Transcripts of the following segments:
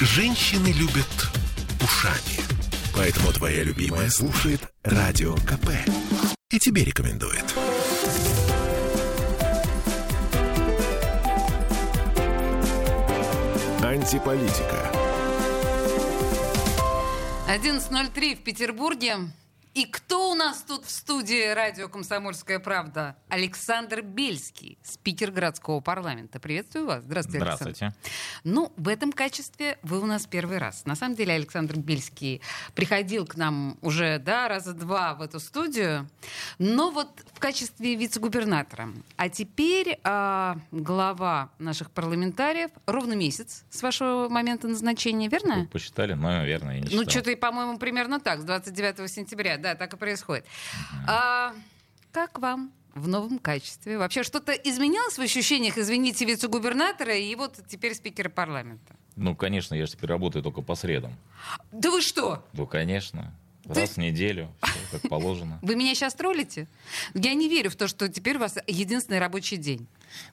Женщины любят ушами. Поэтому твоя любимая слушает Радио КП. И тебе рекомендует. Антиполитика. 11.03 в Петербурге. И кто у нас тут в студии радио «Комсомольская правда»? Александр Бельский, спикер городского парламента. Приветствую вас. Здравствуйте, Здравствуйте. Александр. Ну, в этом качестве вы у нас первый раз. На самом деле Александр Бельский приходил к нам уже да, раза два в эту студию, но вот в качестве вице-губернатора. А теперь а, глава наших парламентариев ровно месяц с вашего момента назначения, верно? Вы посчитали? Ну, верно, я не Ну, считал. что-то, по-моему, примерно так, с 29 сентября. Да, так и происходит. А, как вам в новом качестве? Вообще что-то изменилось в ощущениях, извините, вице-губернатора и вот теперь спикера парламента? Ну, конечно, я же теперь работаю только по средам. Да вы что? Ну, конечно. Ты- Раз в неделю, всё как положено. Вы меня сейчас троллите? Я не верю в то, что теперь у вас единственный рабочий день.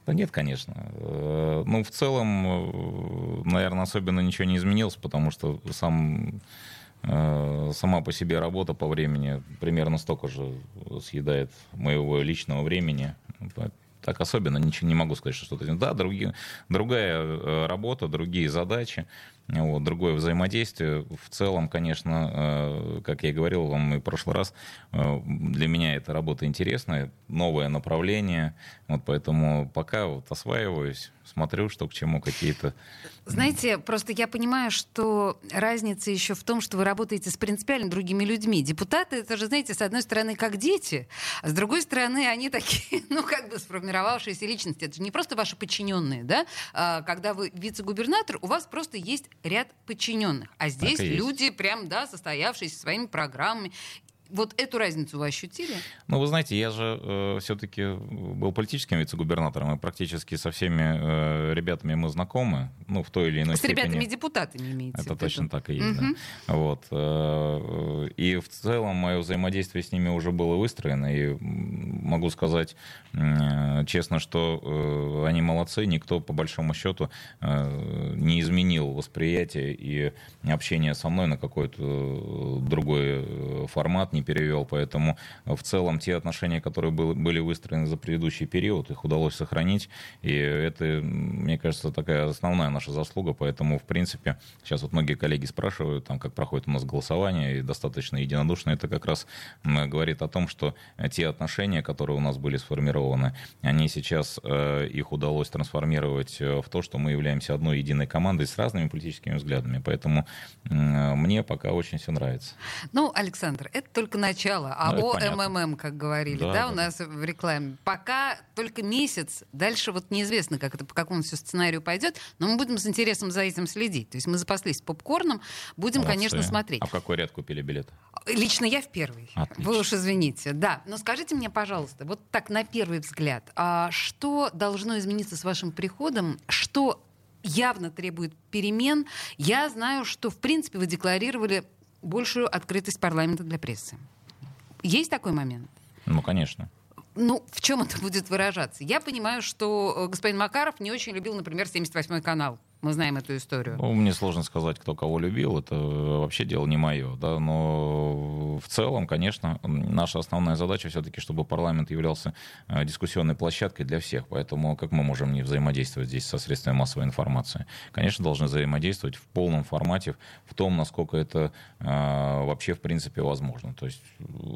Да нет, конечно. Э, Ну, в целом, наверное, особенно ничего не изменилось, потому что сам, э, сама по себе работа по времени примерно столько же съедает моего личного времени. Так особенно ничего не могу сказать, что что-то... Да, другие, другая э, работа, другие задачи, вот, другое взаимодействие. В целом, конечно, э, как я и говорил вам и в прошлый раз, э, для меня эта работа интересная, новое направление, вот поэтому пока вот осваиваюсь, смотрю, что к чему какие-то... Знаете, просто я понимаю, что разница еще в том, что вы работаете с принципиально другими людьми. Депутаты, это же, знаете, с одной стороны, как дети, а с другой стороны, они такие, ну, как бы сформировавшиеся личности. Это же не просто ваши подчиненные, да? А, когда вы вице-губернатор, у вас просто есть ряд подчиненных. А здесь люди прям, да, состоявшиеся своими программами. Вот эту разницу вы ощутили? Ну, вы знаете, я же все-таки был политическим вице-губернатором, и практически со всеми э, ребятами мы знакомы, ну, в той или иной С степени. ребятами-депутатами имеете в Это точно так и есть, Мгм. да. Вот. э, И в целом мое взаимодействие с ними уже было выстроено. И могу сказать э, честно, что э, они молодцы. Никто, по большому счету, э, не изменил восприятие и общение со мной на какой-то э, другой э, формат, не перевел. Поэтому в целом те отношения, которые был- были выстроены за предыдущий период, их удалось сохранить. И это, мне кажется, такая основная наша заслуга. Поэтому, в принципе, сейчас вот многие коллеги спрашивают, там, как проходит у нас голосование, и достаточно единодушно. Это как раз говорит о том, что э, те отношения, которые у нас были сформированы, они сейчас, э, их удалось трансформировать э, в то, что мы являемся одной единой командой с разными политическими взглядами. Поэтому мне пока очень все нравится. Ну, Александр, это только начало. А Ну, о. МММ, как говорили, да, Да, у да. нас в рекламе. Пока только месяц. Дальше вот неизвестно, как это, по какому все сценарию пойдет. Но мы будем с интересом за этим следить. То есть мы запаслись попкорном. Будем, Молодцы. конечно, смотреть. А в какой ряд купили билет? Лично я в первый. Отлично. Вы уж извините. Да. Но скажите мне, пожалуйста, вот так на первый взгляд, а что должно измениться с вашим приходом? Что явно требует перемен? Я знаю, что, в принципе, вы декларировали большую открытость парламента для прессы. Есть такой момент? Ну, конечно. Ну, в чем это будет выражаться? Я понимаю, что э, господин Макаров не очень любил, например, 78-й канал. Мы знаем эту историю. Ну, мне сложно сказать, кто кого любил, это вообще дело не мое, да, но в целом, конечно, наша основная задача все-таки, чтобы парламент являлся э, дискуссионной площадкой для всех, поэтому как мы можем не взаимодействовать здесь со средствами массовой информации? Конечно, должны взаимодействовать в полном формате, в том, насколько это э, вообще в принципе возможно. То есть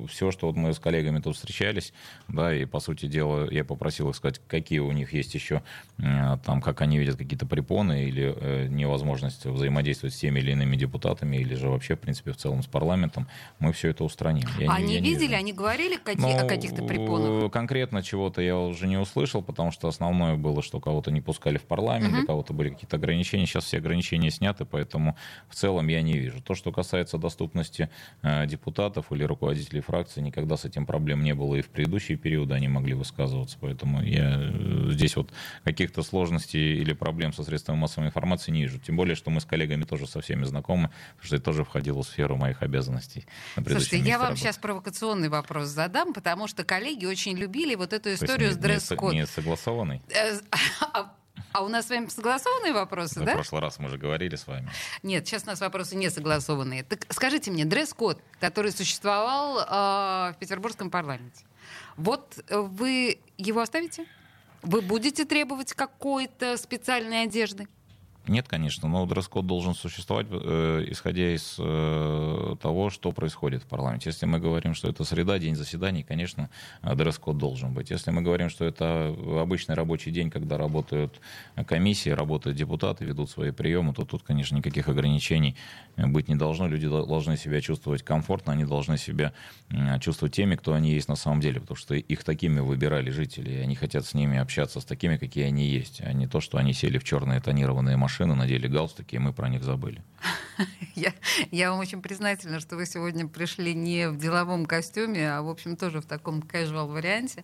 все, что вот мы с коллегами тут встречались, да, и по сути дела я попросил их сказать, какие у них есть еще э, там, как они видят какие-то препоны или э, невозможность взаимодействовать с теми или иными депутатами, или же вообще, в принципе, в целом с парламентом, мы все это устраним. Я не- они я не видели, вижу. они говорили какие- о Ну, каких-то препонах? Конкретно чего-то я уже не услышал, потому что основное было, что кого-то не пускали в парламент, для кого-то были какие-то ограничения. Сейчас все ограничения сняты, поэтому в целом я не вижу. То, что касается доступности э, депутатов или руководителей фракций, никогда с этим проблем не было и в предыдущие периоды они могли высказываться. Поэтому я э, здесь вот каких-то сложностей или проблем со средствами массовой информации не вижу. Тем более, что мы с коллегами тоже со всеми знакомы, потому что это тоже входило в сферу моих обязанностей. Слушайте, я вам работы. сейчас провокационный вопрос задам, потому что коллеги очень любили вот эту То есть историю не- с не, дресс-код. не согласованный? Э, А, А у нас с вами согласованные вопросы, В да? прошлый раз мы же говорили с вами. Нет, сейчас у нас вопросы не согласованные. Так скажите мне, дресс-код, который существовал э, в петербургском парламенте, вот вы его оставите? Вы будете требовать какой-то специальной одежды? Нет, конечно, но дресс-код должен существовать, э, исходя из э, того, что происходит в парламенте. Если мы говорим, что это среда, день заседаний, конечно, э, дресс-код должен быть. Если мы говорим, что это обычный рабочий день, когда работают комиссии, работают депутаты, ведут свои приемы, то тут, конечно, никаких ограничений э, быть не должно. Люди дол- должны себя чувствовать комфортно, они должны себя чувствовать теми, кто они есть на самом деле, потому что их такими выбирали жители, и они хотят с ними общаться с такими, какие они есть, а не то, что они сели в черные тонированные машины, надели галстуки, и мы про них забыли. Я, я вам очень признательна, что вы сегодня пришли не в деловом костюме, а, в общем, тоже в таком casual варианте.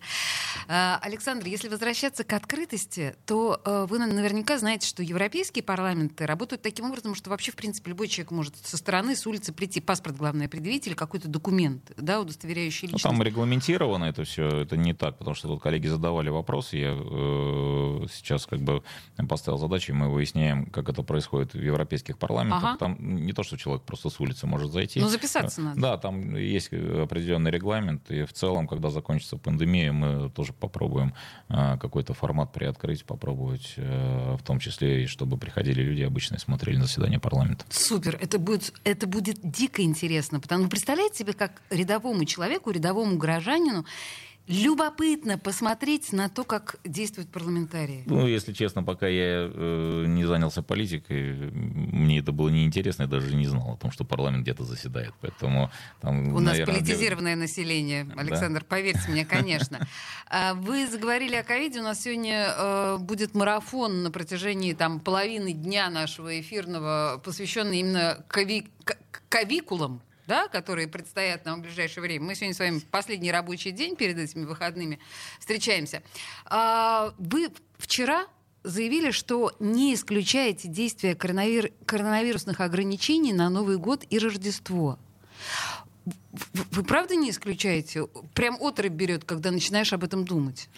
А, Александр, если возвращаться к открытости, то э, вы наверняка знаете, что европейские парламенты работают таким образом, что вообще, в принципе, любой человек может со стороны, с улицы прийти, паспорт, главное, предъявить или какой-то документ, да, удостоверяющий Ну, личность. там регламентировано это все, это не так, потому что тут коллеги задавали вопросы, я э, сейчас как бы поставил задачу, и мы выясняем, как это происходит в европейских парламентах. Ага. Там не то, что человек просто с улицы может зайти. Ну, записаться надо. Да, там есть определенный регламент, и в целом, когда закончится пандемия, мы тоже попробуем э, какой-то формат приоткрыть, попробовать, э, в том числе, и чтобы приходили люди обычно и смотрели на заседание парламента. Супер, это будет, это будет дико интересно, потому что представляете себе, как рядовому человеку, рядовому горожанину любопытно посмотреть на то, как действуют парламентарии. Ну, если честно, пока я э, не занялся политикой, мне это было неинтересно, я даже не знал о том, что парламент где-то заседает. Поэтому там, У нас наверное, политизированное население, Александр, поверьте мне, конечно. А Вы заговорили о ковиде. У нас сегодня э, будет марафон на протяжении там, половины дня нашего эфирного, посвященный именно кови- ковикулам да, которые предстоят нам в ближайшее время. Мы сегодня с вами последний рабочий день перед этими выходными встречаемся. А, Вы вчера заявили, что не исключаете действия коронавир- коронавирусных ограничений на Новый год и Рождество. Вы правда не исключаете? Прям отрыв берет, когда начинаешь об этом думать.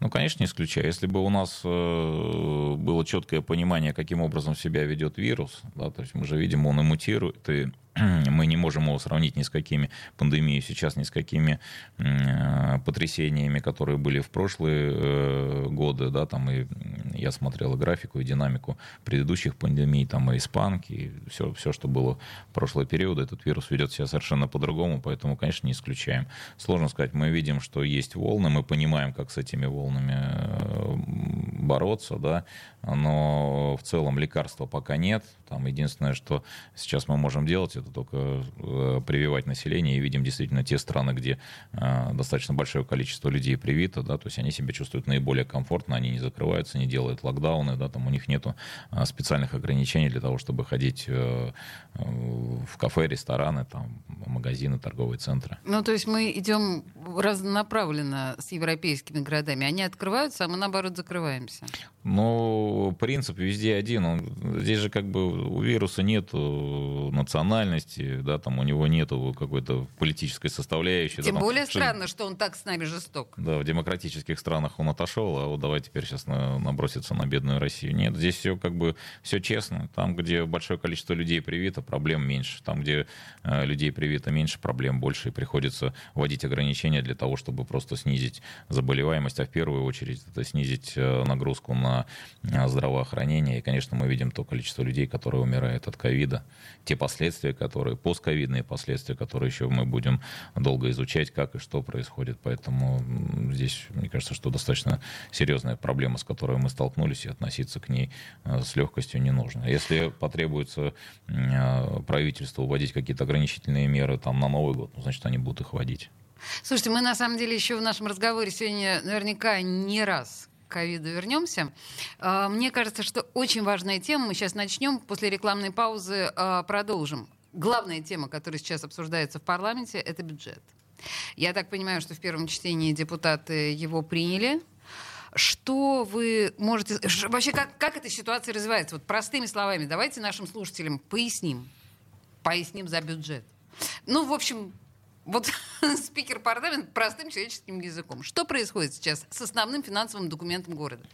Ну, конечно, не исключаю. Если бы у нас э, было четкое понимание, каким образом себя ведет вирус, да, то есть мы же видим, он и мутирует, и мы не можем его сравнить ни с какими пандемией сейчас, ни с какими э, потрясениями, которые были в прошлые э, годы, да, там и я смотрел графику, и динамику предыдущих пандемий, там и испанки, и все, все, что было в прошлые периоды, этот вирус ведет себя совершенно по-другому, поэтому, конечно, не исключаем. Сложно сказать, мы видим, что есть волны, мы понимаем, как с этими волнами э, бороться, да, но в целом лекарства пока нет. Там единственное, что сейчас мы можем делать, это только э, прививать население, и видим действительно те страны, где э, достаточно большое количество людей привито, да, то есть они себя чувствуют наиболее комфортно, они не закрываются, не делают локдауны, да, там у них нету э, специальных ограничений для того, чтобы ходить в кафе, рестораны, там, магазины, торговые центры. Ну, то есть мы идем разнонаправленно с европейскими городами. Они открываются, а мы, наоборот, закрываемся. ça. Ну, принцип везде один. Он, здесь же как бы у вируса нет национальности, да, там у него нету какой-то политической составляющей. Тем да, там, более что- странно, что он так с нами жесток. Да, в демократических странах он отошел, а вот давай теперь сейчас на- наброситься на бедную Россию. Нет, здесь все как бы все честно. Там, где большое количество людей привито, проблем меньше. Там, где э, людей привито меньше, проблем больше. И приходится вводить ограничения для того, чтобы просто снизить заболеваемость, а в первую очередь это снизить э, нагрузку на э, здравоохранение. И, конечно, мы видим то количество людей, которые умирают от ковида, те последствия, которые, постковидные последствия, которые еще мы будем долго изучать, как и что происходит. Поэтому здесь, мне кажется, что достаточно серьезная проблема, с которой мы столкнулись, и относиться к ней э, с легкостью не нужно. Если потребуется э, правительству вводить какие-то ограничительные меры там, на Новый год, ну, значит, они будут их вводить. Слушайте, мы на самом деле еще в нашем разговоре сегодня наверняка не раз ковиду вернемся. А, Мне кажется, что очень важная тема. Мы сейчас начнем, после рекламной паузы а, продолжим. Главная тема, которая сейчас обсуждается в парламенте, это бюджет. Я так понимаю, что в первом чтении депутаты его приняли. Что вы можете... Вообще, как, как эта ситуация развивается? Вот простыми словами, давайте нашим слушателям поясним. Поясним за бюджет. Ну, в общем, вот спикер парламента простым человеческим языком. Что происходит сейчас с основным финансовым документом города?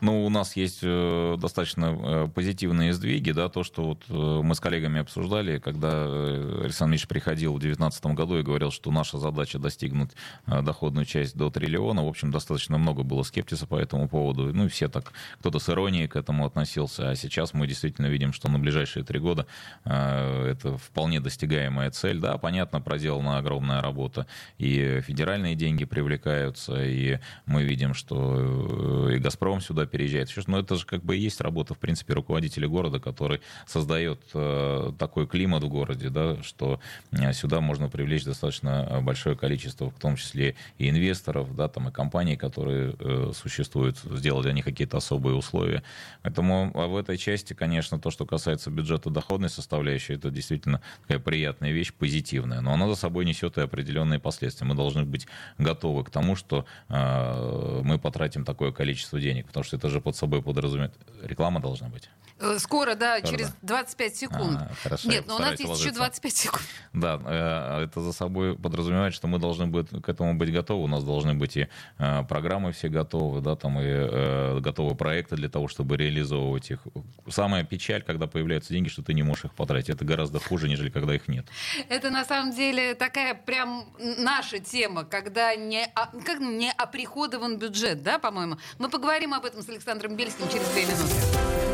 Ну, у нас есть э, достаточно э, позитивные сдвиги, да, то, что вот э, мы с коллегами обсуждали, когда Александр Ильич приходил в 2019 году и говорил, что наша задача достигнуть доходную часть до триллиона. В общем, достаточно много было скептиса по этому поводу. Ну, и все так, кто-то с иронией к этому относился. А сейчас мы действительно видим, что на ближайшие три года это вполне достигаемая цель. Да, понятно, проделана огромная работа. И федеральные деньги привлекаются, и мы видим, что и «Газпром» сюда переезжает. Но это же как бы и есть работа, в принципе, руководителя города, который создает э, такой климат в городе, да, что э, сюда можно привлечь достаточно большое количество, в том числе и инвесторов, да, там и компаний, которые э, существуют, сделать для них какие-то особые условия. Поэтому в этой части, конечно, то, что касается бюджета доходной составляющей, это действительно такая приятная вещь, позитивная, но она за собой несет и определенные последствия. Мы должны быть готовы к тому, что э, мы потратим такое количество денег, потому что это же под собой подразумевает. Реклама должна быть. Э, Скоро, да, Скоро, через да. 25 секунд. А, хорошо, Нет, но у нас есть еще уложиться. 25 секунд. Да, э, это за собой подразумевает, что мы должны быть, к этому быть готовы. У нас должны быть и э, программы все готовы, да, там и готовы проекты для того, чтобы реализовывать их. Самая печаль, когда появляются деньги, что ты не можешь их потратить. Это гораздо хуже, нежели когда их нет. Это на самом деле такая прям наша тема, когда не, а- как не оприходован бюджет, да, по-моему. Мы поговорим об этом с Александром Бельским через две минуты.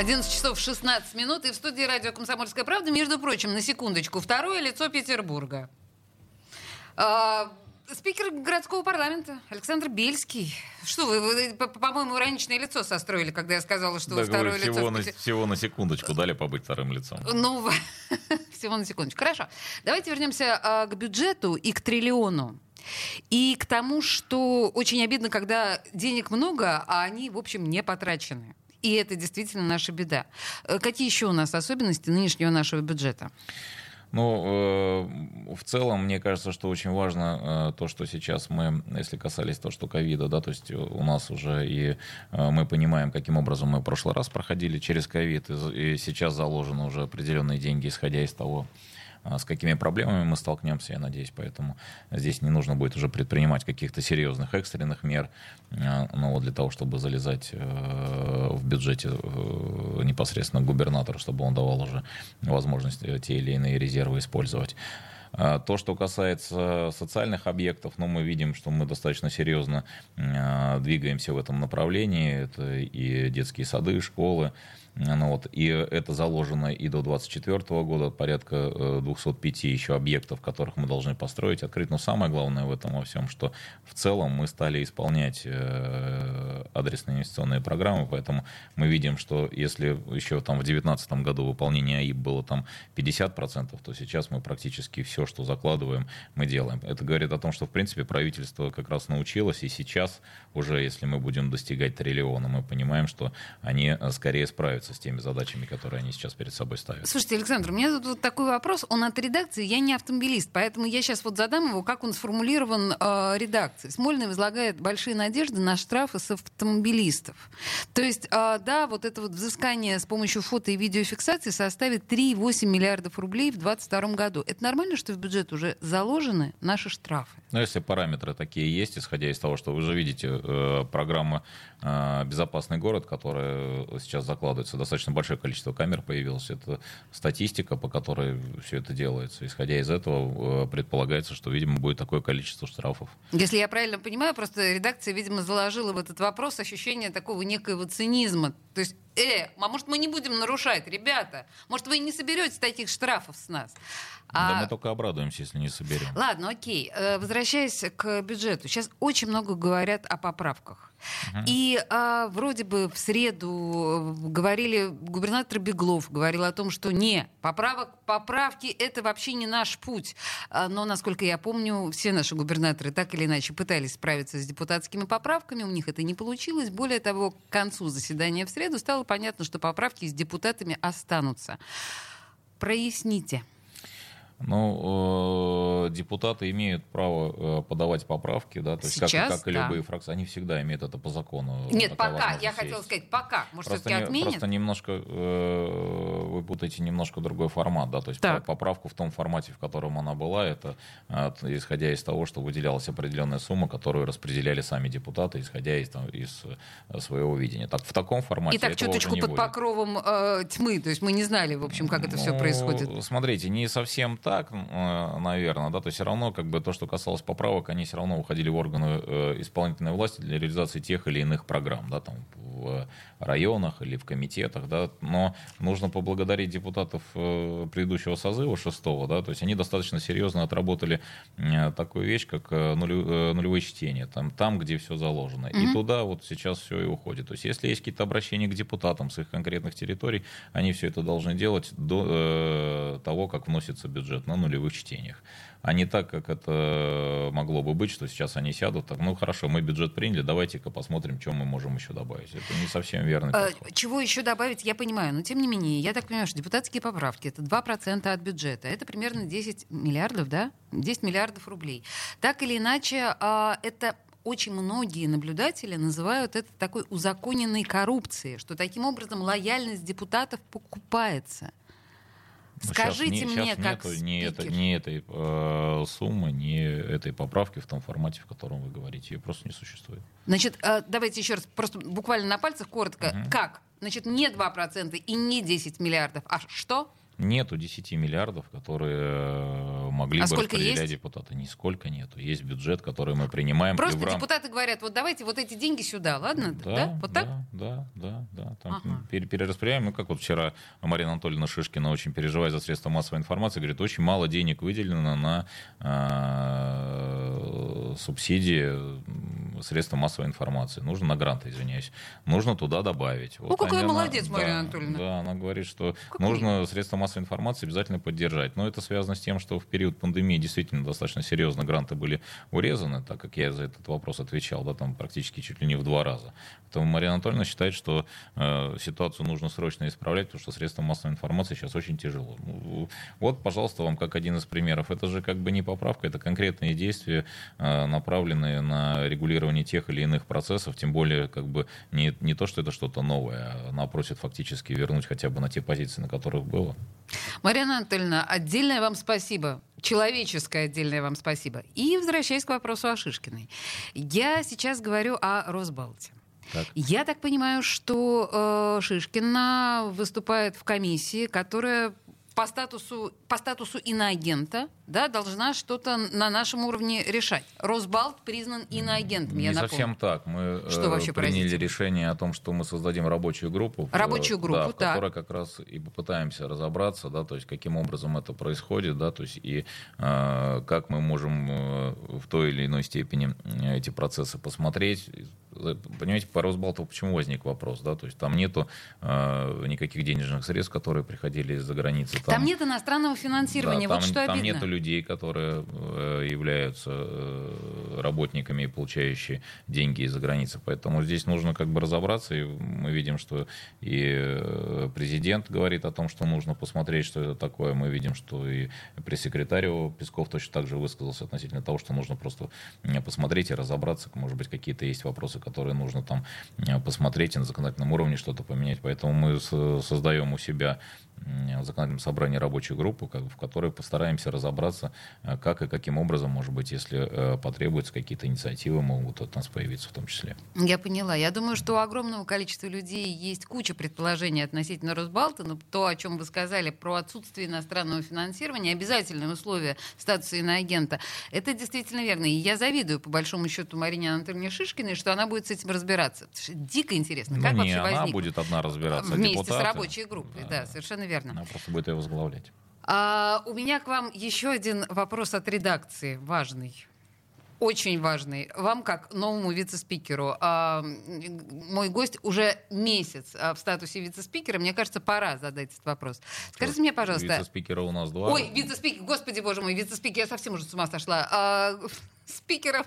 11 часов 16 минут, и в студии радио «Комсомольская правда», между прочим, на секундочку, второе лицо Петербурга. А, спикер городского парламента Александр Бельский. Что вы, вы, по- по-моему, ироничное лицо состроили, когда я сказала, что вы Да, говорю, второе лицо всего, в на, всего на секундочку дали побыть вторым лицом. Ну, всего на секундочку. Хорошо. Давайте вернемся а, к бюджету и к триллиону. И к тому, что очень обидно, когда денег много, а они, в общем, не потрачены. И это действительно наша беда. Э, Какие еще у нас особенности нынешнего нашего бюджета? Ну, э, в целом, мне кажется, что очень важно э, то, что сейчас мы, если касались того, что ковида, да, то есть у нас уже и э, мы понимаем, каким образом мы в прошлый раз проходили через ковид, и, и сейчас заложены уже определенные деньги, исходя из того, с какими проблемами мы столкнемся, я надеюсь, поэтому здесь не нужно будет уже предпринимать каких-то серьезных экстренных мер, а, ну, вот для того, чтобы залезать э, в бюджете э, непосредственно губернатора, чтобы он давал уже возможность э, те или иные резервы использовать. А, То, что касается социальных объектов, ну, мы видим, что мы достаточно серьезно а, двигаемся в этом направлении. Это и детские сады, и школы. Ну, вот, и это заложено и до 2024 года, порядка э, 205 еще объектов, которых мы должны построить, открыть. Но самое главное в этом во всем, что в целом мы стали исполнять э, адресные инвестиционные программы, поэтому мы видим, что если еще там в 2019 году выполнение АИБ было там 50%, то сейчас мы практически все, что закладываем, мы делаем. Это говорит о том, что в принципе правительство как раз научилось, и сейчас уже, если мы будем достигать триллиона, мы понимаем, что они э, скорее справятся с теми задачами, которые они сейчас перед собой ставят. Слушайте, Александр, у меня тут вот такой вопрос. Он от редакции, я не автомобилист, поэтому я сейчас вот задам его, как он сформулирован э, редакцией. Смольный возлагает большие надежды на штрафы с автомобилистов. То есть, э, да, вот это вот взыскание с помощью фото и видеофиксации составит 3,8 миллиардов рублей в 2022 году. Это нормально, что в бюджет уже заложены наши штрафы? Но если параметры такие есть, исходя из того, что вы же видите, э, программа э, «Безопасный город», которая сейчас закладывается, достаточно большое количество камер появилось. Это статистика, по которой все это делается. Исходя из этого, э, предполагается, что, видимо, будет такое количество штрафов. Если я правильно понимаю, просто редакция, видимо, заложила в этот вопрос ощущение такого некоего цинизма. То есть, э, а может мы не будем нарушать, ребята? Может вы не соберете таких штрафов с нас? Да А- мы только обрадуемся, если не соберем. Ладно, окей. Э, Возвращаясь к бюджету. Сейчас очень много говорят о поправках. Uh-huh. И а, вроде бы в среду говорили, губернатор Беглов говорил о том, что не, поправок, поправки это вообще не наш путь. А, но, насколько я помню, все наши губернаторы так или иначе пытались справиться с депутатскими поправками, у них это не получилось. Более того, к концу заседания в среду стало понятно, что поправки с депутатами останутся. Проясните. Ну, э, депутаты имеют право э, подавать поправки, да, то есть Сейчас, как, как и да. любые фракции, они всегда имеют это по закону. Нет, Такая пока. Я хотела сказать, пока. Может, все-таки отменят? просто немножко э, вы путаете немножко другой формат, да, то есть Так. по- поправку в том формате, в котором она была, это э, исходя из того, что выделялась определенная сумма, которую распределяли сами депутаты, исходя из, там, из э, своего видения. Так в таком формате И так чуточку под будет. покровом э, тьмы. То есть мы не знали, в общем, как это все Ну, происходит. Смотрите, не совсем так, наверное, да, то есть все равно, как бы то, что касалось поправок, они все равно уходили в органы э, исполнительной власти для реализации тех или иных программ, да, там в районах или в комитетах, да, но нужно поблагодарить депутатов э, предыдущего созыва шестого, да, то есть они достаточно серьезно отработали э, такую вещь, как э, нулю- э, нулевое чтение, там, там, где все заложено, и туда вот сейчас все и уходит. То есть если есть какие-то обращения к депутатам с их конкретных территорий, они все это должны делать до э, того, как вносится бюджет на нулевых чтениях. А не так, как это могло бы быть, что сейчас они сядут, так, ну хорошо, мы бюджет приняли, давайте-ка посмотрим, что мы можем еще добавить. Это не совсем Э, подход. Чего еще добавить, я понимаю. Но тем не менее, я так понимаю, что депутатские поправки это 2% от бюджета. Это примерно 10 миллиардов, да? 10 миллиардов рублей. Так или иначе, а, это очень многие наблюдатели называют это такой узаконенной коррупцией, что таким образом лояльность депутатов покупается. Ну, Скажите не- мне, щас как нету ни, это- ни этой э, суммы, ни этой поправки в том формате, в котором вы говорите. Ее просто не существует. Значит, э, давайте еще раз, просто буквально на пальцах коротко. Как? Значит, не 2% и не 10 миллиардов, а что? Нету 10 миллиардов, которые э, могли А бы распределять есть? депутаты. Нисколько нету. Есть бюджет, который мы принимаем. Просто рам- депутаты говорят, вот давайте вот эти деньги сюда, ладно? Да, Вот да, так? да, да, да. Там Ага. пере- перераспределяем. Ну, как вот вчера Марина Анатольевна Шишкина, очень переживая за средства массовой информации, говорит, очень мало денег выделено на э, субсидии средства массовой информации. Нужно на гранты, извиняюсь. Нужно туда добавить. Ну, какая она- молодец, да, Марина Анатольевна. Да, она говорит, что Какой? нужно средства массовой информации обязательно поддержать. Но это связано с тем, что в период пандемии действительно достаточно серьезно гранты были урезаны, так как я за этот вопрос отвечал, да, там практически чуть ли не в два раза. Поэтому Марина Анатольевна считает, что э, ситуацию нужно срочно исправлять, потому что средствам массовой информации сейчас очень тяжело. Ну, вот, пожалуйста, вам как один из примеров. Это же как бы не поправка, это конкретные действия, э, направленные на регулирование тех или иных процессов, тем более как бы не, не то, что это что-то новое, а она просит фактически вернуть хотя бы на те позиции, на которых было. Марина Анатольевна, отдельное вам спасибо. Человеческое отдельное вам спасибо. И возвращаясь к вопросу о Шишкиной. Я сейчас говорю о Росбалте. Так. Я так понимаю, что э, Шишкина выступает в комиссии, которая по статусу, по статусу иноагента да, должна что-то на нашем уровне решать. Росбалт признан иноагентом, я не напомню. совсем так. Мы Что э, вообще приняли поразительно? решение о том, что мы создадим рабочую группу. Рабочую группу, да, в так. которой как раз и попытаемся разобраться, да, то есть каким образом это происходит, да, то есть и э, как мы можем э, в той или иной степени э, эти процессы посмотреть. Э, Понимаете, по Росбалту почему возник вопрос, да, то есть там нету э, никаких денежных средств, которые приходили из-за границы. Там нет иностранного финансирования, Да, вот там, что там обидно. нету людей, которые э, являются э, работниками и получающие деньги из-за границы. Поэтому здесь нужно как бы разобраться. И мы видим, что и э, президент говорит о том, что нужно посмотреть, что это такое. Мы видим, что и пресс-секретарь Песков точно так же высказался относительно того, что нужно просто посмотреть и разобраться. Может быть, какие-то есть вопросы, которые нужно там посмотреть и на законодательном уровне что-то поменять. Поэтому мы создаем у себя в законодательном собрании рабочую группу, в которой постараемся разобраться, э, как и каким образом, может быть, если э, потребуются какие-то инициативы, могут от нас появиться в том числе. Я поняла. Я думаю, что у огромного количества людей есть куча предположений относительно Росбалта, но то, о чем вы сказали про отсутствие иностранного финансирования, обязательное условие статуса иноагента, это действительно верно. И я завидую, по большому счету, Марине Анатольевне Шишкиной, что она будет с этим разбираться. Дико интересно, как ну, не вообще она возникло. будет одна разбираться, а Вместе с депутаты. рабочей группой, да, совершенно верно. Она просто будет ее возглавлять. А, у меня к вам еще один вопрос от редакции, важный. очень важный. Вам, как новому вице-спикеру, а, мой гость уже месяц а, в статусе вице-спикера. Мне кажется, пора задать этот вопрос. Скажите мне, пожалуйста... Вице-спикера у нас два. Ой, вице-спикер, господи боже мой, вице-спикер, я совсем уже с ума сошла. А, спикеров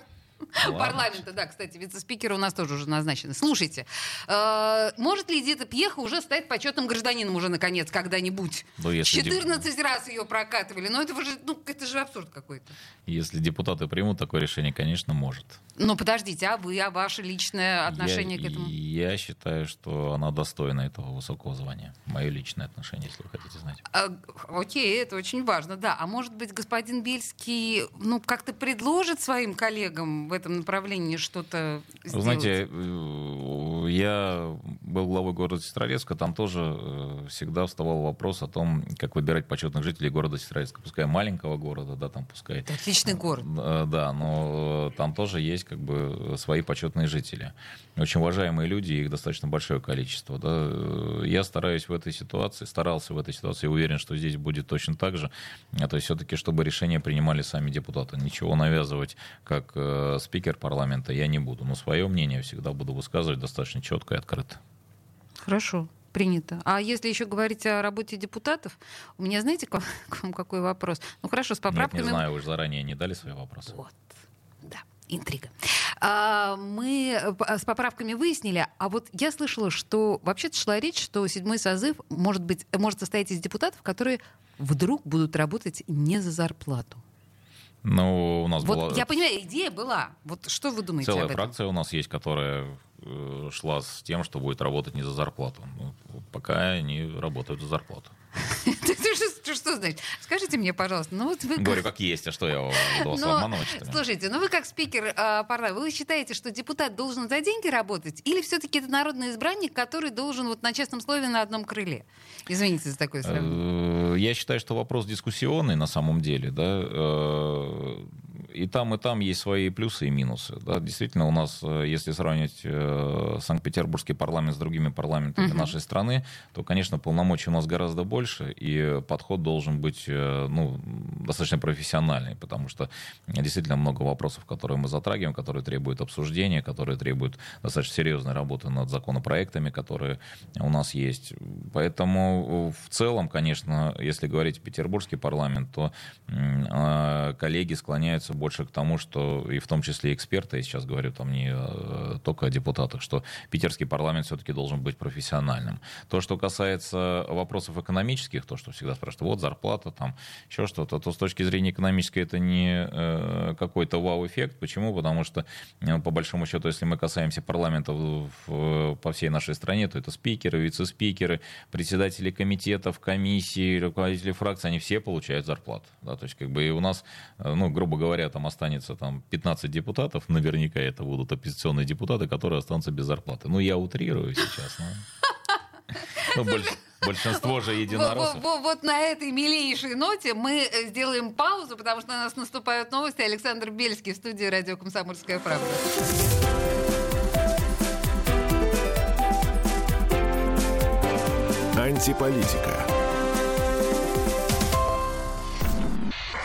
Ладно. парламента, да, кстати, вице-спикеры у нас тоже уже назначены. Слушайте, э, может ли Эдита Пьеха уже стать почетным гражданином уже наконец когда-нибудь? Ну, если 14 деп... раз ее прокатывали, но это же, ну, это же абсурд какой-то. Если депутаты примут такое решение, конечно, может. Но подождите, а вы, а ваше личное отношение я, к этому? Я считаю, что она достойна этого высокого звания. Мое личное отношение, если вы хотите знать. А, окей, это очень важно, да. А может быть, господин Бельский, ну, как-то предложит своим коллегам в этом направлении что-то сделать? Знаете, э, я был главой города Сестрорецка, там тоже э, всегда вставал вопрос о том, как выбирать почетных жителей города Сестрорецка. Пускай маленького города, да, там пускай... Это отличный город. Э, да, но там тоже есть как бы свои почетные жители. Очень уважаемые люди, их достаточно большое количество. Да. Я стараюсь в этой ситуации, старался в этой ситуации, уверен, что здесь будет точно так же. А то есть все-таки, чтобы решения принимали сами депутаты. Ничего навязывать как спикер парламента я не буду. Но свое мнение всегда буду высказывать достаточно четко и открыто. Хорошо принято. А если еще говорить о работе депутатов, у меня, знаете, к вам какой вопрос? Ну хорошо, с поправками... Нет, не знаю, вы же заранее не дали свои вопросы. Вот, да интрига. А, мы э, с поправками выяснили, а вот я слышала, что вообще-то шла речь, что седьмой созыв может, быть, может состоять из депутатов, которые вдруг будут работать не за зарплату. Ну, у нас вот была... Я понимаю, идея была. Вот что вы думаете Целая об этом? фракция у нас есть, которая шла с тем, что будет работать не за зарплату. Ну, пока они работают за зарплату. Что значит? Скажите мне, пожалуйста, ну вот вы... Говорю, как есть, а что я вас обманывать? Слушайте, ну вы как спикер э, парламента, вы считаете, что депутат должен за деньги работать? Или все-таки это народный избранник, который должен вот на честном слове на одном крыле? Извините за такое сравнение. Э, я считаю, что вопрос дискуссионный на самом деле, да. Э, и там, и там есть свои плюсы и минусы. Да. Действительно, у нас, э, если сравнивать Санкт-Петербургский парламент с другими парламентами uh-huh. нашей страны, то, конечно, полномочий у нас гораздо больше, и подход должен быть ну, достаточно профессиональный, потому что действительно много вопросов, которые мы затрагиваем, которые требуют обсуждения, которые требуют достаточно серьезной работы над законопроектами, которые у нас есть. Поэтому в целом, конечно, если говорить петербургский парламент, то а, коллеги склоняются больше к тому, что и в том числе эксперты, я сейчас говорю там не э, только о депутатах, что питерский парламент все-таки должен быть профессиональным. То, что касается вопросов экономических, то, что всегда спрашивают, вот зарплата, там еще что-то, то с точки зрения экономической это не э, какой-то вау-эффект. Почему? Потому что, э, по большому счету, если мы касаемся парламента по всей нашей стране, то это спикеры, вице-спикеры, председатели комитетов, комиссий, руководители фракций, они все получают зарплату. Да, то есть, как бы и у нас, ну, грубо говоря, там останется там 15 депутатов, наверняка это будут оппозиционные депутаты, которые останутся без зарплаты. Ну, я утрирую сейчас. Ну, больше, большинство же единороссов. Вот, вот на этой милейшей ноте мы э, сделаем паузу, потому что у нас наступают новости. Александр Бельский в студии радио «Комсомольская правда». Антиполитика.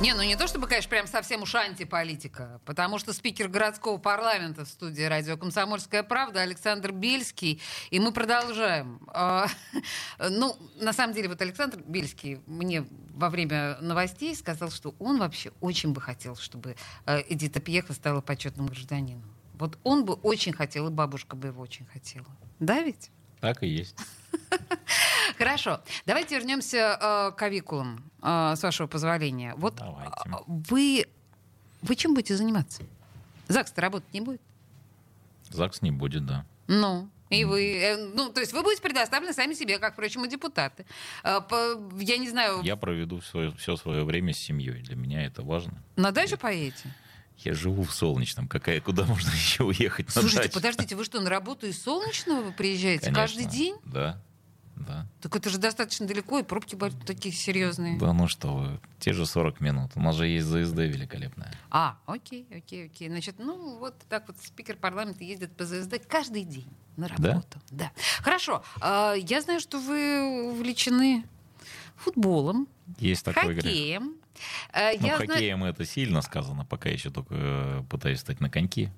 Не, ну не то чтобы, конечно, прям совсем уж антиполитика, потому что спикер городского парламента в студии радио «Комсомольская правда» Александр Бельский, и мы продолжаем. А, ну, на самом деле, вот Александр Бельский мне во время новостей сказал, что он вообще очень бы хотел, чтобы э, Эдита Пьеха стала почетным гражданином. Вот он бы очень хотел, и бабушка бы его очень хотела. Да ведь? Так и есть. Хорошо. Давайте вернемся э, к авикулам, э, с вашего позволения. Вот Давайте. Э, вы, вы чем будете заниматься? ЗАГС-то работать не будет? ЗАГС не будет, да. Ну, и вы, э, ну, то есть вы будете предоставлены сами себе, как, впрочем, и депутаты. Я не знаю... Я проведу свое, все свое время с семьей. Для меня это важно. На дачу поедете? Я живу в Солнечном. Какая, куда можно еще уехать Слушайте, подождите, вы что, на работу из Солнечного вы приезжаете Конечно, каждый день? Да. Да. Так это же достаточно далеко, и пробки такие серьезные. Да ну что вы, те же 40 минут. У нас же есть ЗСД великолепная. А, окей, окей, окей. Значит, ну вот так вот спикер парламента ездит по ЗСД каждый день на работу. Да? да. Хорошо. А, я знаю, что вы увлечены футболом, есть такой хоккеем. Грех. Э, ну, я хоккеем знаю... это сильно сказано, пока еще только э, пытаюсь стать на коньки.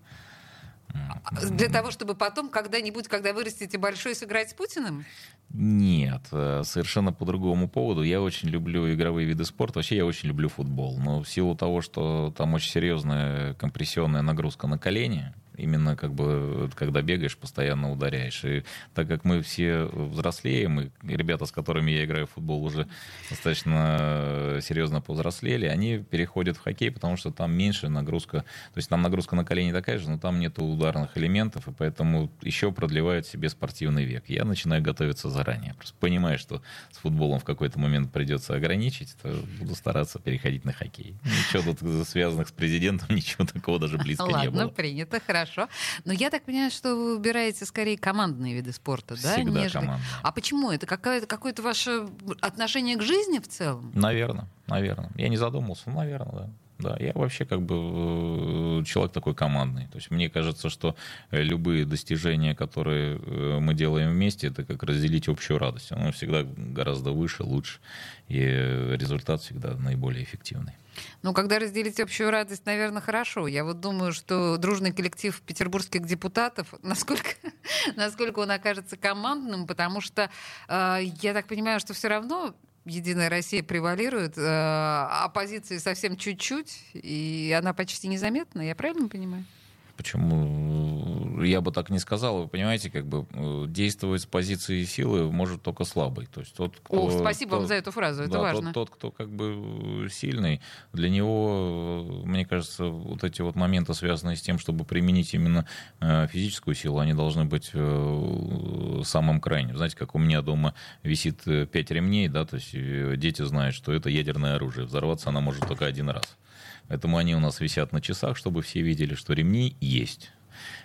Для того, чтобы потом когда-нибудь, когда вырастете большой, сыграть с Путиным? Нет, э, совершенно по другому поводу. Я очень люблю игровые виды спорта. Вообще я очень люблю футбол. Но в силу того, что там очень серьезная компрессионная нагрузка на колени, именно как бы когда бегаешь, постоянно ударяешь. И так как мы все взрослеем, и ребята, с которыми я играю в футбол, уже достаточно серьезно повзрослели, они переходят в хоккей, потому что там меньше нагрузка. То есть там нагрузка на колени такая же, но там нет ударных элементов, и поэтому еще продлевают себе спортивный век. Я начинаю готовиться заранее. Просто понимаю, что с футболом в какой-то момент придется ограничить, то буду стараться переходить на хоккей. Ничего тут связанных с президентом, ничего такого даже близко Ладно, не было. Ладно, принято, хорошо хорошо. Но я так понимаю, что вы выбираете скорее командные виды спорта, да? Всегда нежели... командные. А почему? Это какое-то, какое-то ваше отношение к жизни в целом? Наверное, наверное. Я не задумался, но, наверное, да. Да, я вообще как бы э, человек такой командный. То есть мне кажется, что любые достижения, которые э, мы делаем вместе, это как разделить общую радость. Оно всегда гораздо выше, лучше, и результат всегда наиболее эффективный. Ну, когда разделить общую радость, наверное, хорошо. Я вот думаю, что дружный коллектив петербургских депутатов, насколько, насколько он окажется командным, потому что э, я так понимаю, что все равно Единая Россия превалирует, э, оппозиции совсем чуть-чуть, и она почти незаметна, я правильно понимаю? Почему? Я бы так не сказал. Вы понимаете, как бы э, действовать с позиции силы может только слабый. То есть тот, кто, О, спасибо тот, вам за эту фразу, это да, важно. Тот, тот, кто как бы сильный, для него, мне кажется, вот эти вот моменты, связанные с тем, чтобы применить именно э, физическую силу, они должны быть э, самым крайним. Знаете, как у меня дома висит пять ремней, да, то есть дети знают, что это ядерное оружие. Взорваться она может только один раз. Поэтому они у нас висят на часах, чтобы все видели, что ремни есть.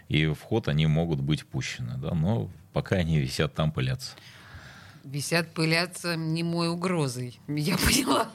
И в ход они могут быть пущены. Да? Но пока они висят там, пылятся висят, пылятся немой угрозой. Я поняла.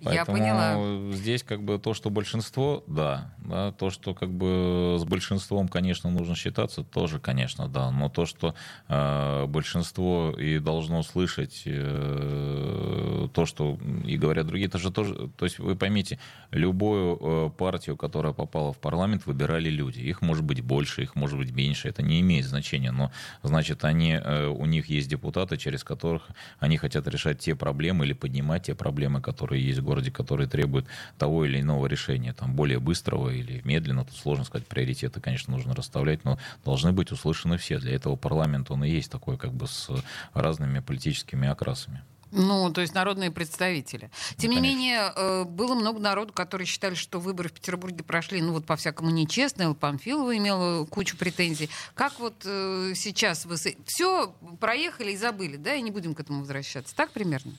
Ну, Я поняла. Здесь как бы то, что большинство, да, да, то, что как бы с большинством, конечно, нужно считаться, тоже, конечно, да, но то, что э, большинство и должно слышать э, то, что и говорят другие, это же тоже, то есть вы поймите, любую э, партию, которая попала в парламент, выбирали люди. Их может быть больше, их может быть меньше, это не имеет значения, но значит они, э, у них есть депутаты, через через которых они хотят решать те проблемы или поднимать те проблемы, которые есть в городе, которые требуют того или иного решения, там, более быстрого или медленно. Тут сложно сказать, приоритеты, конечно, нужно расставлять, но должны быть услышаны все. Для этого парламент, он и есть такой, как бы с разными политическими окрасами. Ну, то есть народные представители. Тем ну, не менее, э, было много народу, которые считали, что выборы в Петербурге прошли, ну, вот по-всякому нечестно. Памфилова имела кучу претензий. Как вот э, сейчас вы... Все проехали и забыли, да, и не будем к этому возвращаться. Так примерно?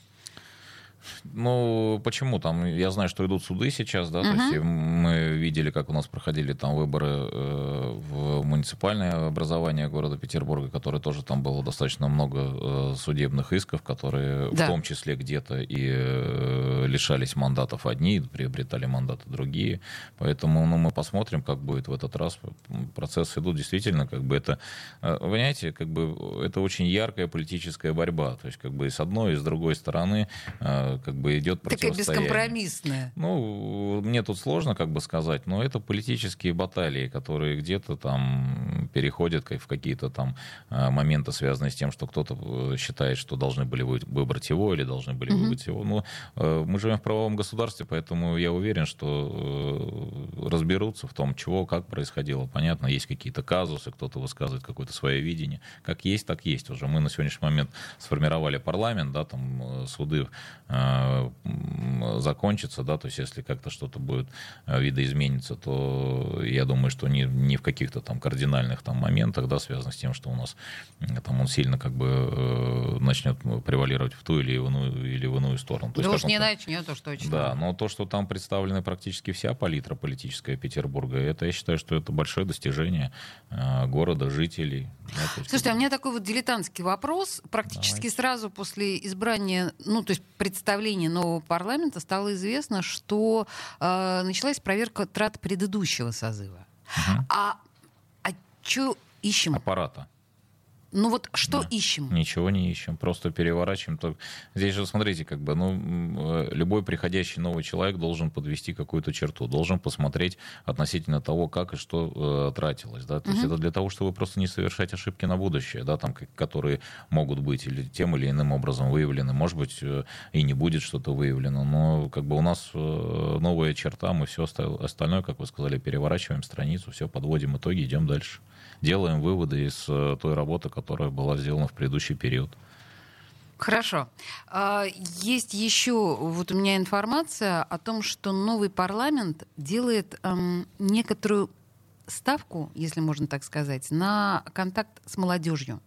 Ну, почему? Там, я знаю, что идут суды сейчас, да, uh-huh. то есть мы видели, как у нас проходили там выборы э, в муниципальное образование города Петербурга, которое тоже там было достаточно много э, судебных исков, которые да. в том числе где-то и э, лишались мандатов одни, приобретали мандаты другие. Поэтому, ну, мы посмотрим, как будет в этот раз. Процессы идут действительно, как бы это, понимаете, как бы это очень яркая политическая борьба, то есть как бы и с одной, и с другой стороны как бы идет противостояние. Такая бескомпромиссная. Ну, мне тут сложно как бы сказать, но это политические баталии, которые где-то там переходят в какие-то там а, моменты, связанные с тем, что кто-то э, считает, что должны были выбрать его или должны были mm-hmm. выбрать его. Но э, мы живем в правовом государстве, поэтому я уверен, что э, разберутся в том, чего, как происходило. Понятно, есть какие-то казусы, кто-то высказывает какое-то свое видение. Как есть, так есть уже. Мы на сегодняшний момент сформировали парламент, да, там суды э, закончится, да, то есть если как-то что-то будет э, видоизмениться, то я думаю, что не, не в каких-то там кардинальных там моментах, да, связано с тем, что у нас там он сильно как бы э, начнет превалировать в ту или иную, или в иную сторону. То да есть, уж не начнет, уж точно. Да, но то, что там представлена практически вся палитра политическая Петербурга, это я считаю, что это большое достижение э, города, жителей. Да, есть, Слушайте, а у меня такой вот дилетантский вопрос. Практически Давайте. сразу после избрания, ну, то есть представления нового парламента стало известно, что э, началась проверка трат предыдущего созыва. Угу. А, а что ищем? Аппарата. Ну вот что да. ищем? Ничего не ищем, просто переворачиваем. Здесь же, смотрите, как бы, ну, э, любой приходящий новый человек должен подвести какую-то черту, должен посмотреть относительно того, как и что э, тратилось. Да? То угу. есть это для того, чтобы просто не совершать ошибки на будущее, да, там, которые могут быть или тем или иным образом выявлены. Может быть, э, и не будет что-то выявлено, но как бы у нас э, новая черта, мы все остальное, как вы сказали, переворачиваем страницу, все, подводим итоги, идем дальше делаем выводы из э, той работы, которая была сделана в предыдущий период. Хорошо. А, есть еще вот у меня информация о том, что новый парламент делает эм, некоторую ставку, если можно так сказать, на контакт с молодежью.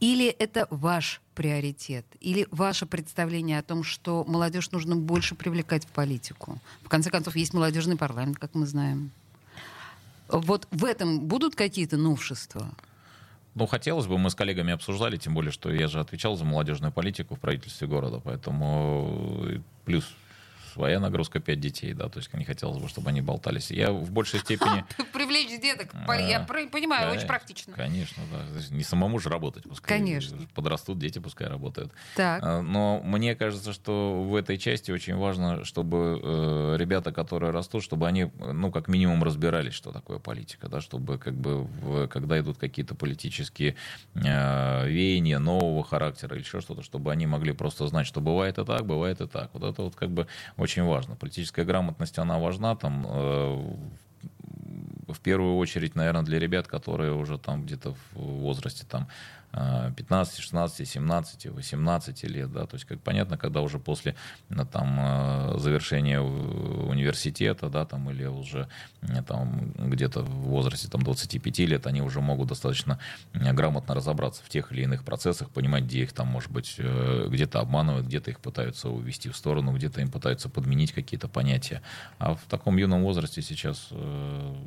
Или это ваш приоритет? Или ваше представление о том, что молодежь нужно больше привлекать в политику? В конце концов, есть молодежный парламент, как мы знаем. Вот в этом будут какие-то новшества? Ну, хотелось бы, мы с коллегами обсуждали, тем более, что я же отвечал за молодежную политику в правительстве города, поэтому э, плюс своя нагрузка 5 детей, да, то есть не хотелось бы, чтобы они болтались. Я в большей степени... Привлечь деток, я понимаю, очень практично. Конечно, да. Не самому же работать, пускай Конечно. подрастут дети, пускай работают. Так. А, но мне кажется, что в этой части очень важно, чтобы э, ребята, которые растут, чтобы они, ну, как минимум разбирались, что такое политика, да, чтобы как бы, когда идут какие-то политические э, веяния нового характера или еще что-то, чтобы они могли просто знать, что бывает и так, бывает и так. Вот это вот как бы очень важно. Политическая грамотность, она важна там э, в первую очередь, наверное, для ребят, которые уже там где-то в возрасте там 15, 16, 17, 18 лет, да, то есть, как понятно, когда уже после там, э, завершения университета, да, там, или уже э, там, где-то в возрасте там, 25 лет, они уже могут достаточно э, грамотно разобраться в тех или иных процессах, понимать, где их там, может быть, где-то обманывают, где-то их пытаются увести в сторону, где-то им пытаются подменить какие-то понятия. А в таком юном возрасте сейчас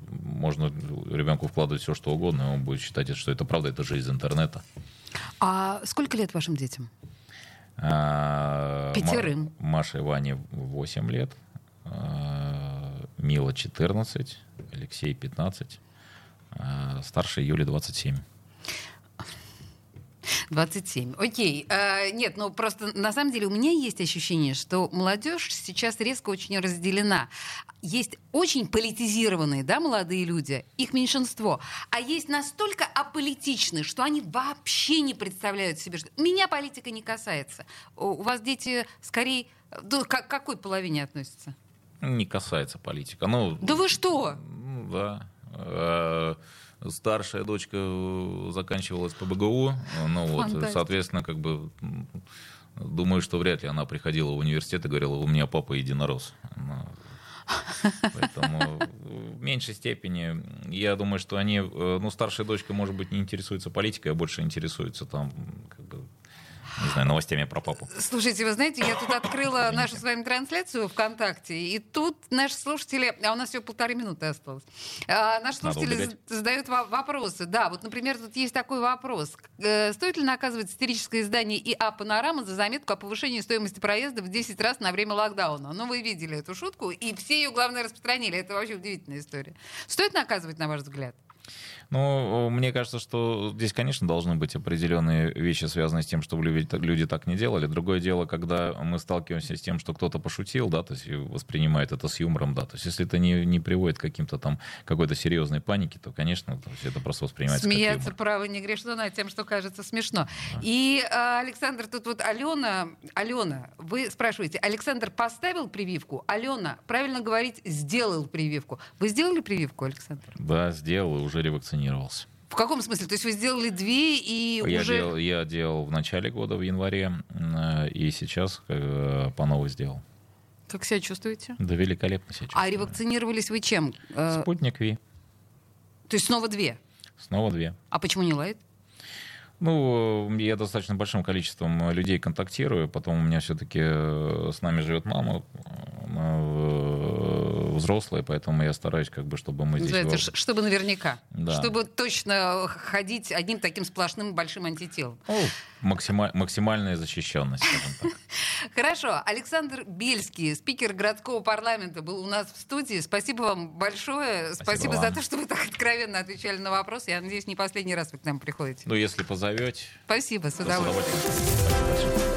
можно ребенку вкладывать все, что угодно, и он будет считать, что это правда, это же из интернета. А сколько лет вашим детям? А, Пятерым. Маша и Ване 8 лет, а, Мила 14, Алексей 15, а, старший Юле 27. 27. Окей. А, нет, ну просто на самом деле у меня есть ощущение, что молодежь сейчас резко очень разделена. Есть очень политизированные, да, молодые люди, их меньшинство, а есть настолько аполитичные, что они вообще не представляют себе, что меня политика не касается. У вас дети скорее ну, к какой половине относятся? Не касается политика. Ну, да вы что? Ну, да. Старшая дочка э, заканчивала ПБГУ, ну вот, соответственно, как бы думаю, что вряд ли она приходила в университет и говорила, у меня папа единорос. Поэтому в меньшей степени я думаю, что они, э, ну, старшая дочка, может быть, не интересуется политикой, а больше интересуется там не знаю, новостями про папу. Слушайте, вы знаете, я тут открыла нашу с вами трансляцию ВКонтакте, и тут наши слушатели, а у нас всего полторы минуты осталось, а, наши слушатели задают вопросы. Да, вот, например, тут есть такой вопрос. Э, стоит ли наказывать истерическое издание ИА «Панорама» за заметку о повышении стоимости проезда в 10 раз на время локдауна? Ну, вы видели эту шутку, и все ее, главное, распространили. Это вообще удивительная история. Стоит наказывать, на ваш взгляд? Ну, мне кажется, что здесь, конечно, должны быть определенные вещи, связанные с тем, чтобы люди, люди так не делали. Другое дело, когда мы сталкиваемся с тем, что кто-то пошутил, да, то есть воспринимает это с юмором, да, то есть если это не, не приводит к каким-то там какой-то серьезной панике, то, конечно, то есть это просто воспринимается Смеяться, как право, не грешно над тем, что кажется смешно. Да. И, а, Александр, тут вот Алена, Алена, вы спрашиваете, Александр поставил прививку? Алена, правильно говорить, сделал прививку. Вы сделали прививку, Александр? Да, сделал, уже ревакцинировался. В каком смысле? То есть вы сделали две и я уже... Делал, я делал в начале года, в январе, э, и сейчас э, по новой сделал. Как себя чувствуете? Да великолепно себя чувствую. А ревакцинировались вы чем? Э, Спутник Ви. То есть снова две? Снова две. А почему не лает? Ну, я достаточно большим количеством людей контактирую, потом у меня все-таки с нами живет мама, взрослая, поэтому я стараюсь, как бы, чтобы мы здесь... Это, чтобы наверняка. Да. Чтобы точно ходить одним таким сплошным большим антителом. Ну, максималь, максимальная защищенность, скажем так. Хорошо. Александр Бельский, спикер городского парламента, был у нас в студии. Спасибо вам большое. Спасибо, Спасибо за то, что вы так откровенно отвечали на вопросы. Я надеюсь, не последний раз вы к нам приходите. Ну, если позовете. Спасибо, с удовольствием.